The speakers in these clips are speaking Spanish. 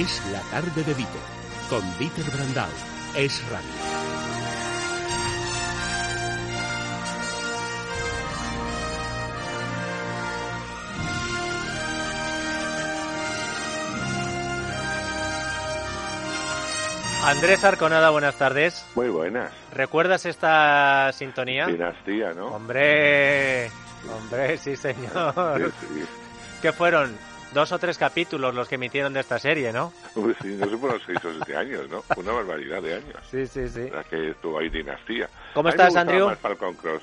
Es la tarde de Dieter, con Dieter Brandau. Es radio. Andrés Arconada, buenas tardes. Muy buenas. ¿Recuerdas esta sintonía? Dinastía, ¿no? Hombre, hombre, sí señor. Sí, sí. ¿Qué fueron? Dos o tres capítulos los que emitieron de esta serie, ¿no? Pues sí, no sé por los seis o siete años, ¿no? Una barbaridad de años. Sí, sí, sí. La que estuvo ahí Dinastía. ¿Cómo A mí estás, Andrew? más Falcon Cross.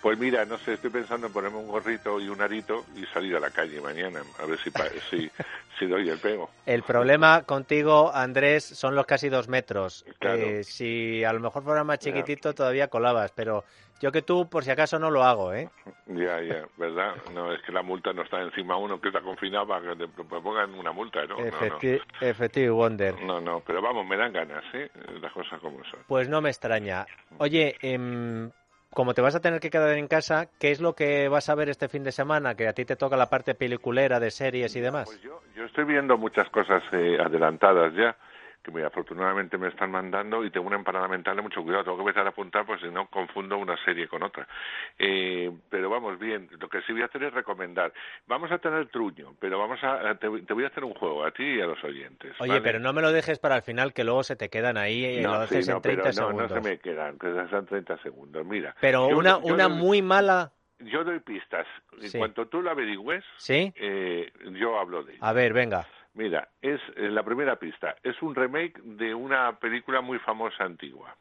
Pues mira, no sé, estoy pensando en ponerme un gorrito y un arito y salir a la calle mañana, a ver si, si, si doy el pego. El problema contigo, Andrés, son los casi dos metros. Claro. Eh, si a lo mejor fuera más chiquitito, todavía colabas, pero yo que tú, por si acaso, no lo hago, ¿eh? Ya, ya, ¿verdad? No, es que la multa no está encima uno que está confinado para que te te pongan una multa, ¿no? No, no. Efecti- Effective Wonder. No, no, pero vamos, me dan ganas, ¿eh? Las cosas como son. Pues no me extraña. Oye, em, como te vas a tener que quedar en casa, ¿qué es lo que vas a ver este fin de semana? Que a ti te toca la parte peliculera de series y demás. Pues yo, yo estoy viendo muchas cosas eh, adelantadas ya, que me, afortunadamente me están mandando y tengo una empanada mental de mucho cuidado. Tengo que empezar a apuntar, pues si no confundo una serie con otra. Eh, pero vamos bien, lo que sí voy a hacer es recomendar. Vamos a tener truño, pero vamos a, te, te voy a hacer un juego a ti y a los oyentes. Oye, ¿vale? pero no me lo dejes para el final, que luego se te quedan ahí y lo No, sí, haces no, en 30 pero no, no segundos. se me quedan, que sean 30 segundos. Mira, Pero yo- una, yo una muy mala... Yo doy pistas. En Sí. cuanto tú lo averigües, ¿Sí? eh, yo hablo de ello. A ver, venga. Mira, es la primera pista. Es un remake de una película muy famosa antigua.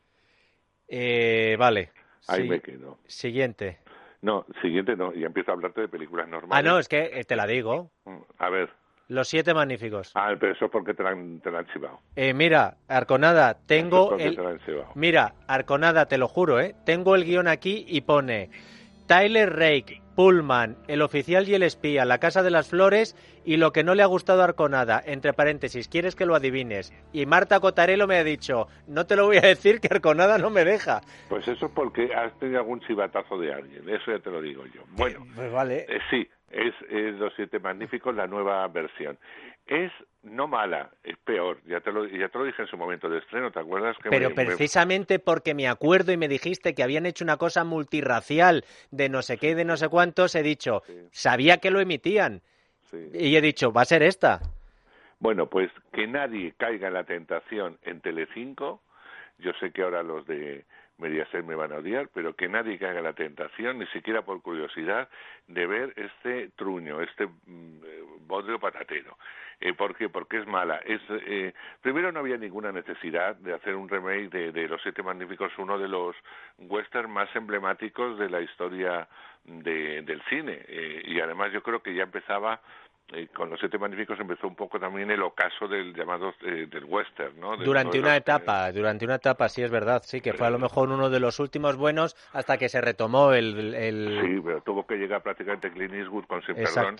Eh, vale. Ahí Sí. me quedo. Siguiente. No, siguiente no. Ya empiezo a hablarte de películas Ah, normales. no, es que eh, te la digo. Mm, A ver. Los siete magníficos. Ah, pero eso es porque te la han, te la han chivado. Eh, mira, Arconada, es tengo porque el... te la han chivado. Mira, Arconada, te lo juro, ¿eh? Tengo el guion aquí y pone Tyler Rake, Pullman, el oficial y el espía, la casa de las flores y lo que no le ha gustado a Arconada, entre paréntesis, ¿quieres que lo adivines? Y Marta Cotarelo me ha dicho, no te lo voy a decir que Arconada no me deja. Pues eso es porque has tenido algún chivatazo de alguien. Eso ya te lo digo yo. Bueno, Pues vale. eh, sí, es, es Los Siete Magníficos, la nueva versión. Es no mala, es peor. Ya te lo, ya te lo dije en su momento de estreno, ¿te acuerdas? que Pero me- me- precisamente porque me acuerdo y me dijiste que habían hecho una cosa multirracial de no sé qué y de no sé cuántos, he dicho, Sí. sabía que lo emitían. sí. Y he dicho, va a ser esta. Bueno, pues que nadie caiga en la tentación en Telecinco. Yo sé que ahora los de Mediaset me van a odiar, pero que nadie caiga en la tentación, ni siquiera por curiosidad, de ver este truño, este mm, bodrio patatero. Eh, ¿Por qué? Porque es mala. Es, eh, primero, no había ninguna necesidad de hacer un remake de, de Los Siete Magníficos, uno de los western más emblemáticos de la historia de- del cine. Eh, y además yo creo que ya empezaba eh, con los siete magníficos empezó un poco también el ocaso del llamado eh, del western, ¿no? De Durante una etapa, durante una etapa, sí es verdad, sí, que fue a lo mejor uno de los últimos buenos hasta que se retomó el... el- Sí, pero tuvo que llegar prácticamente Clint Eastwood con Sin. Perdón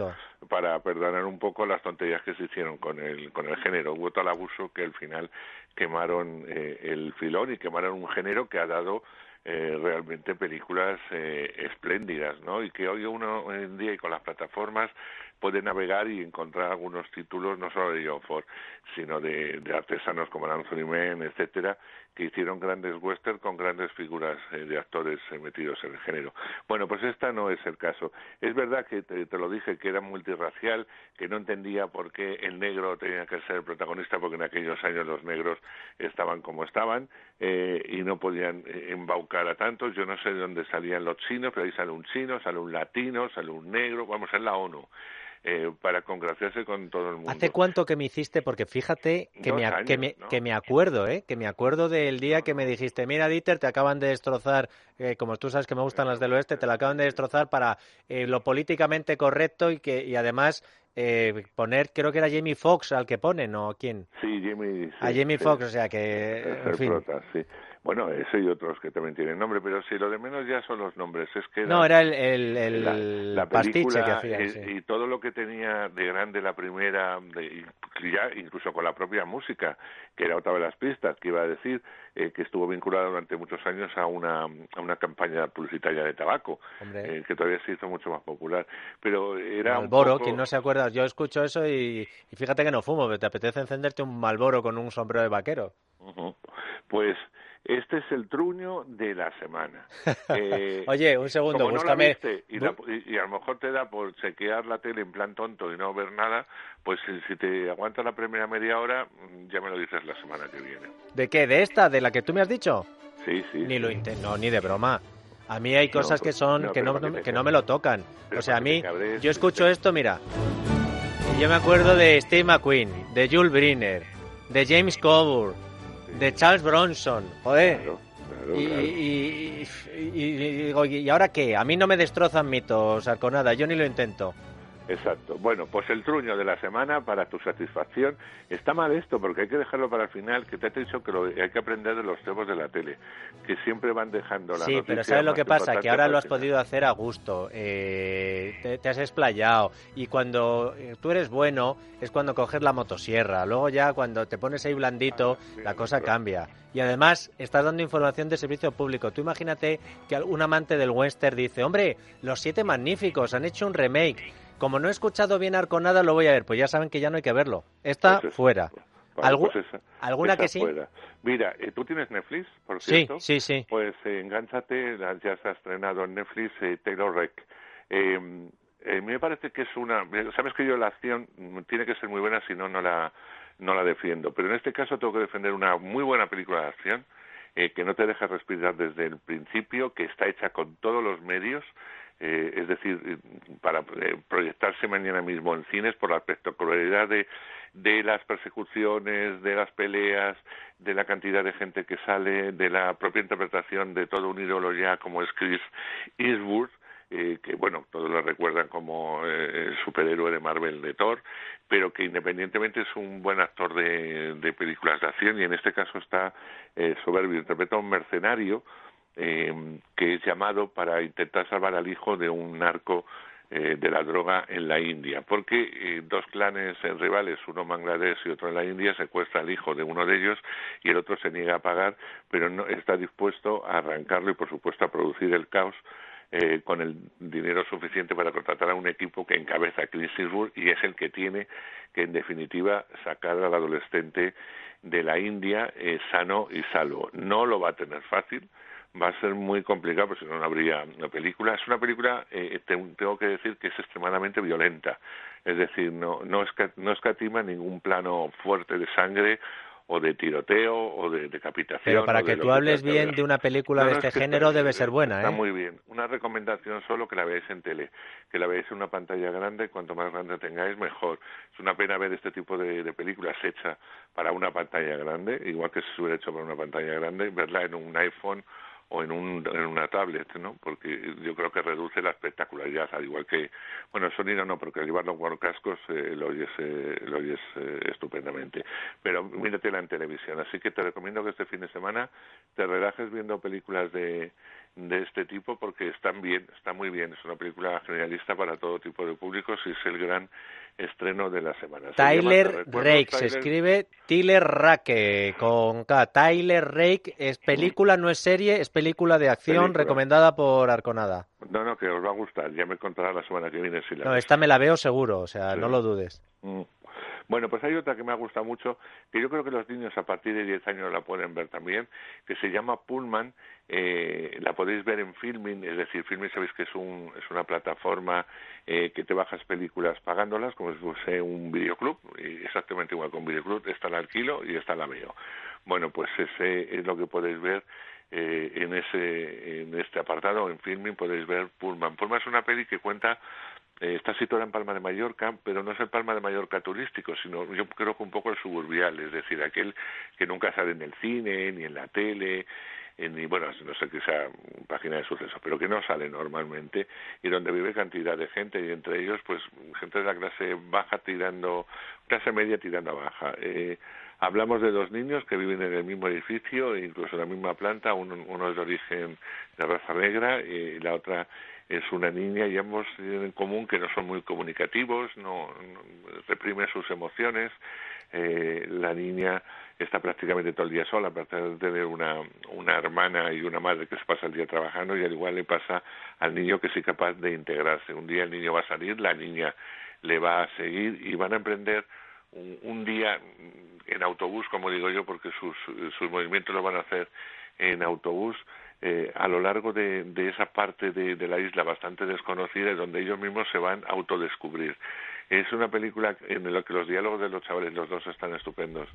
para perdonar un poco las tonterías que se hicieron con el, con el género. Hubo tal abuso que al final quemaron eh, el filón y quemaron un género que ha dado eh, realmente películas eh, espléndidas, ¿no? Y que hoy uno hoy en día y con las plataformas puede navegar y encontrar algunos títulos no solo de John Ford, sino de, artesanos como Anthony Mann, etcétera, que hicieron grandes western con grandes figuras eh, de actores eh, metidos en el género. Bueno, pues esta no es el caso. Es verdad que te, te lo dije que era multirracial, que no entendía por qué el negro tenía que ser el protagonista, porque en aquellos años los negros estaban como estaban eh, y no podían eh, embaucar a tantos. Yo no sé de dónde salían los chinos, pero ahí sale un chino, sale un latino, sale un negro, vamos, es la ONU. Eh, para congraciarse con todo el mundo. ¿Hace cuánto que me hiciste? Porque fíjate que, me, que, me, ¿no? que me acuerdo, ¿eh? Que me acuerdo del día que me dijiste, mira, Dieter, te acaban de destrozar, eh, como tú sabes que me gustan las del oeste, te la acaban de destrozar para eh, lo políticamente correcto y que y además eh, poner, creo que era Jamie Foxx al que ponen, ¿o quién? Sí, Jimmy. a Jamie sí. Foxx, o sea que, en fin. prota, sí. Bueno, ese y otros que también tienen nombre, pero si lo de menos ya son los nombres. Es que no, era el, el, la, pastiche que hacía. Y, todo lo que tenía de grande la primera, de, ya incluso con la propia música, que era otra de las pistas, que iba a decir eh, que estuvo vinculada durante muchos años a una, a una campaña publicitaria de tabaco, eh, que todavía se hizo mucho más popular. Pero era Malboro, un poco... quien no se acuerda, yo escucho eso y, fíjate que no fumo, pero te apetece encenderte un Malboro con un sombrero de vaquero. Pues este es el truño de la semana. Eh, Oye, un segundo, búscame. y, a lo mejor te da por chequear la tele en plan tonto y no ver nada, pues si, te aguanta la primera media hora, ya me lo dices la semana que viene. ¿De qué? ¿De esta? ¿De la que tú me has dicho? Sí, sí. Ni lo intento, ni de broma. A mí hay cosas que pues, son que, no, que no me lo tocan. O sea, a mí, yo escucho esto, mira. Y yo me acuerdo de Steve McQueen, de Jules Briner, de James Coburn, de Charles Bronson, joder. y, y, y, ahora qué? A mí no me destrozan mitos, Arconada, yo ni lo intento. Exacto. Bueno, pues el truño de la semana para tu satisfacción. Está mal esto porque hay que dejarlo para el final, que te he dicho que lo, hay que aprender de los temas de la tele, que siempre van dejando la Sí, pero ¿sabes lo que pasa? Que ahora lo has podido hacer a gusto, eh, te, has explayado y cuando eh, tú eres bueno es cuando coges la motosierra, luego ya cuando te pones ahí blandito ah, la cosa cambia. Y además estás dando información de servicio público. Tú imagínate que un amante del western dice, hombre, los siete magníficos han hecho un remake como no he escuchado bien Arconada, lo voy a ver. Pues ya saben que ya no hay que verlo. Está pues fuera. Pues ¿Alguna que sí? Mira, eh, ¿tú tienes Netflix, por cierto? Sí, sí, sí. Pues eh, engánchate, ya se ha estrenado en Netflix eh, Taylor Reck. Eh, me parece que es una... Sabes que yo la acción tiene que ser muy buena, si no, no la, no la defiendo. Pero en este caso tengo que defender una muy buena película de acción que no te deja respirar desde el principio, que está hecha con todos los medios, eh, es decir, eh, para eh, proyectarse mañana mismo en cines por la espectacularidad de, de las persecuciones, de las peleas, de la cantidad de gente que sale, de la propia interpretación de todo un ídolo ya como es Chris Eastwood, eh, que bueno, todos lo recuerdan como el superhéroe de Marvel de Thor, pero que independientemente es un buen actor de, de películas de acción y en este caso está eh, soberbio, interpreta a un mercenario eh, que es llamado para intentar salvar al hijo de un narco eh, de la droga en la India, porque eh, dos clanes rivales, uno en Bangladesh y otro en la India, secuestra al hijo de uno de ellos y el otro se niega a pagar, pero no está dispuesto a arrancarlo y, por supuesto, a producir el caos eh, con el dinero suficiente para contratar a un equipo que encabeza Chris Eastwood y es el que tiene que, en definitiva, sacar al adolescente de la India eh, sano y salvo. No lo va a tener fácil, va a ser muy complicado, porque si no, no habría una película. Es una película, eh, tengo que decir que es extremadamente violenta, es decir, no, no, no escatima ningún plano fuerte de sangre o de tiroteo o de decapitación. Pero para que tú hables bien de una película de este género debe ser buena, ¿eh? Está muy bien. Una recomendación solo que la veáis en tele, que la veáis en una pantalla grande, cuanto más grande tengáis mejor. Es una pena ver este tipo de, de películas hechas para una pantalla grande, igual que se hubiera hecho para una pantalla grande, verla en un iPhone o en, un, en una tablet, ¿no? Porque yo creo que reduce la espectacularidad, al igual que, bueno, el sonido no, porque al llevarlo con cascos eh, lo oyes, eh, lo oyes eh, estupendamente. Pero míratela en televisión, así que te recomiendo que este fin de semana te relajes viendo películas de, de este tipo porque están bien, está muy bien. Es una película generalista para todo tipo de públicos y es el gran estreno de la semana. Tyler Rake, se escribe Tyler Rake con K. Tyler Rake es película, no es serie, es película de acción recomendada por Arconada. No, no, que os va a gustar. Ya me contará la semana que viene si la No, esta me la veo seguro, o sea, no lo dudes. Mm. Bueno, pues hay otra que me ha gustado mucho, que yo creo que los niños a partir de 10 años la pueden ver también, que se llama Pullman, eh, la podéis ver en Filming, es decir, Filming sabéis que es, un, es una plataforma eh, que te bajas películas pagándolas, como si fuese un videoclub, exactamente igual con videoclub, está la alquilo y está la veo. Bueno, pues ese es lo que podéis ver eh, en ese en este apartado en filming podéis ver Pullman. Pullman es una peli que cuenta eh, está situada en Palma de Mallorca, pero no es el Palma de Mallorca turístico, sino yo creo que un poco el suburbial, es decir, aquel que nunca sale en el cine ni en la tele, y bueno, no sé que sea página de sucesos, pero que no sale normalmente y donde vive cantidad de gente y entre ellos pues gente de la clase baja tirando, clase media tirando a baja. Eh, hablamos de dos niños que viven en el mismo edificio, incluso en la misma planta, uno, uno es de origen de raza negra y la otra es una niña y ambos tienen en común que no son muy comunicativos, no, reprimen sus emociones. Eh, la niña está prácticamente todo el día sola, para tener una, una hermana y una madre que se pasa el día trabajando y al igual le pasa al niño que es incapaz de integrarse. Un día el niño va a salir, la niña le va a seguir y van a emprender un, un día en autobús, como digo yo, porque sus, sus movimientos lo van a hacer en autobús eh, a lo largo de, de esa parte de, de, la isla bastante desconocida y donde ellos mismos se van a autodescubrir. Es una película en la que los diálogos de los chavales, los dos están estupendos,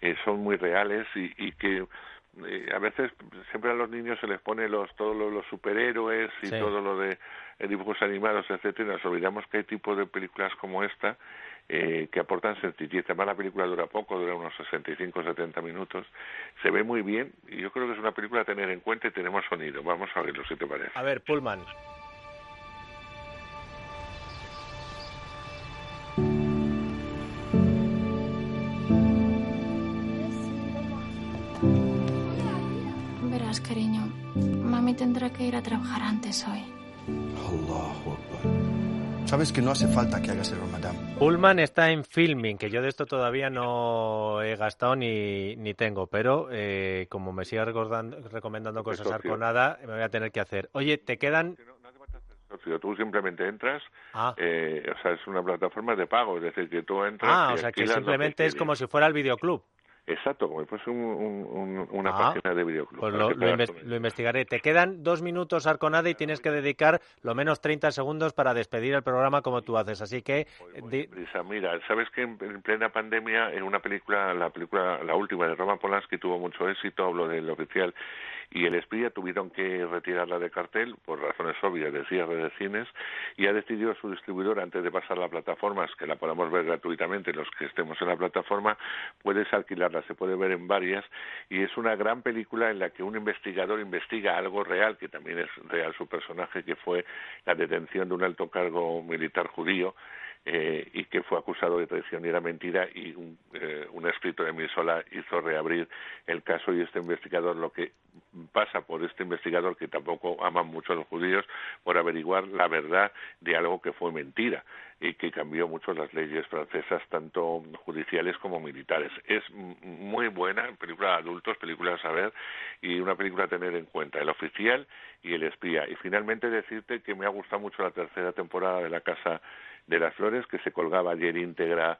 eh, son muy reales y, y que eh, a veces siempre a los niños se les pone los todos los, superhéroes y sí. todo lo de eh, dibujos animados, etcétera. Nos olvidamos que hay tipos de películas como esta eh, que aportan sencillez. Además, la película dura poco, dura unos 65 70 minutos. Se ve muy bien y yo creo que es una película a tener en cuenta y tenemos sonido. Vamos a verlo, si te parece. A ver, Pullman. Verás, cariño, mami tendrá que ir a trabajar antes hoy. Allahu Akbar. Sabes que no hace falta que hagas el Ramadán. Pullman está en filming, que yo de esto todavía no he gastado ni, ni tengo, pero eh, como me sigas recomendando cosas arconada, me voy a tener que hacer. Oye, te quedan tú simplemente entras, ah. eh, o sea, es una plataforma de pago, es decir, que tú entras. Ah, o sea, que simplemente es como si fuera el videoclub. Exacto, como si fuese un, un, una ah, página de videoclub. Pues lo, lo, invest lo, investigaré. Te quedan dos minutos, Arconada, y tienes que dedicar lo menos 30 segundos para despedir el programa como tú haces. Así que... Brisa, mira, sabes que en, en, plena pandemia, en una película, la película, la última de Roman Polanski tuvo mucho éxito, hablo del oficial, y el espía tuvieron que retirarla de cartel por razones obvias de cierre de cines y ha decidido su distribuidor antes de pasar a plataformas que la podamos ver gratuitamente los que estemos en la plataforma puedes alquilarla se puede ver en varias y es una gran película en la que un investigador investiga algo real que también es real su personaje que fue la detención de un alto cargo militar judío eh, y que fue acusado de traición y era mentira y un, eh, un escrito de Misola hizo reabrir el caso y este investigador lo que pasa por este investigador que tampoco aman mucho a los judíos por averiguar la verdad de algo que fue mentira y que cambió mucho las leyes francesas tanto judiciales como militares. Es muy buena, película de adultos, película a saber y una película a tener en cuenta, el oficial y el espía. Y finalmente decirte que me ha gustado mucho la tercera temporada de La Casa de las Flores que se colgaba ayer íntegra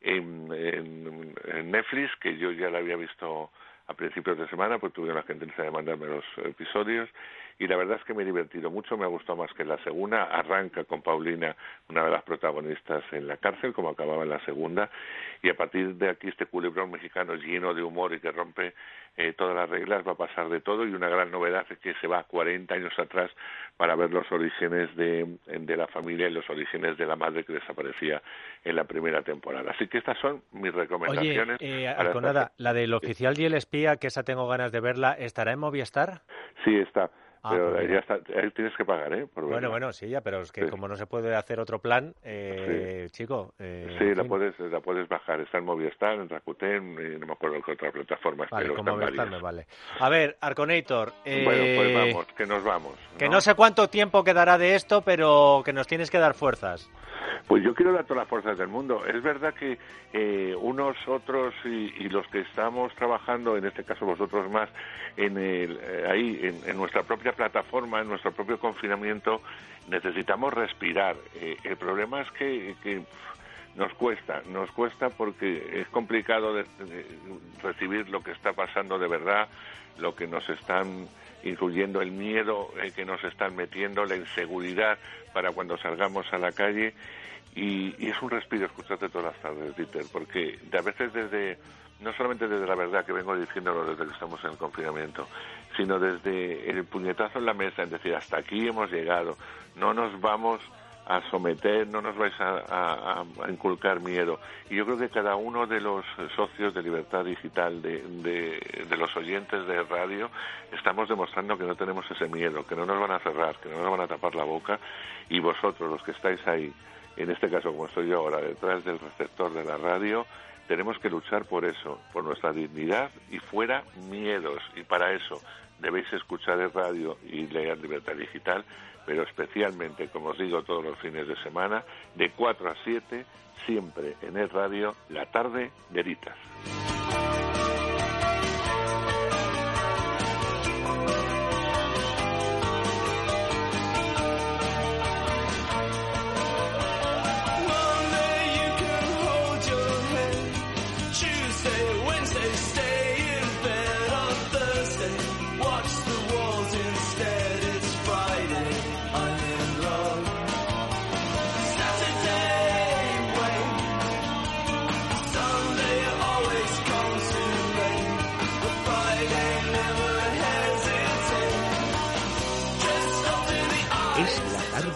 en, en, en Netflix, que yo ya la había visto a principios de semana, pues tuvieron la gentileza de mandarme los episodios y la verdad es que me he divertido mucho, me ha gustado más que la segunda. Arranca con Paulina, una de las protagonistas en la cárcel, como acababa en la segunda, y a partir de aquí este culebrón mexicano lleno de humor y que rompe eh, todas las reglas va a pasar de todo y una gran novedad es que se va 40 años atrás para ver los orígenes de, de la familia y los orígenes de la madre que desaparecía en la primera temporada. Así que estas son mis recomendaciones. Oye, eh, Arconada, la del oficial y el espía, que esa tengo ganas de verla, ¿estará en Movistar? Sí, está. Ah, pero pues ya está, ahí tienes que pagar, ¿eh? Por bueno, bueno, sí, ya, pero es que sí. como no se puede hacer otro plan, eh, sí. chico. Eh, sí, la puedes, la puedes bajar. Está en Movistar, en Rakuten, y no me acuerdo qué otra plataforma. Vale, pero como Movistar me vale. A ver, Arconator. Eh, bueno, pues vamos, que nos vamos. Que no sé cuánto tiempo quedará de esto, pero que nos tienes que dar fuerzas. Pues yo quiero dar todas las fuerzas del mundo. Es verdad que eh, unos, otros y, y, los que estamos trabajando, en este caso vosotros más, en el, eh, ahí, en, en, nuestra propia plataforma, en nuestro propio confinamiento, necesitamos respirar. Eh, el problema es que, nos cuesta, nos cuesta porque es complicado de, recibir lo que está pasando de verdad, lo que nos están incluyendo el miedo eh, que nos están metiendo, la inseguridad para cuando salgamos a la calle. Y, y, es un respiro escucharte todas las tardes, Dieter, porque a veces desde, no solamente desde la verdad que vengo diciéndolo desde que estamos en el confinamiento, sino desde el puñetazo en la mesa, en decir, hasta aquí hemos llegado, no nos vamos a someter, no nos vais a, inculcar miedo. Y yo creo que cada uno de los socios de Libertad Digital, de, de, los oyentes de radio, estamos demostrando que no tenemos ese miedo, que no nos van a cerrar, que no nos van a tapar la boca. Y vosotros, los que estáis ahí, en este caso como estoy yo ahora, detrás del receptor de la radio, tenemos que luchar por eso, por nuestra dignidad y fuera miedos. Y para eso debéis escuchar el radio y leer Libertad Digital pero especialmente, como os digo, todos los fines de semana, de 4 a 7, siempre en el radio, la tarde de Eritas.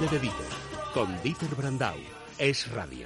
De con Dieter Brandau. Es Radio.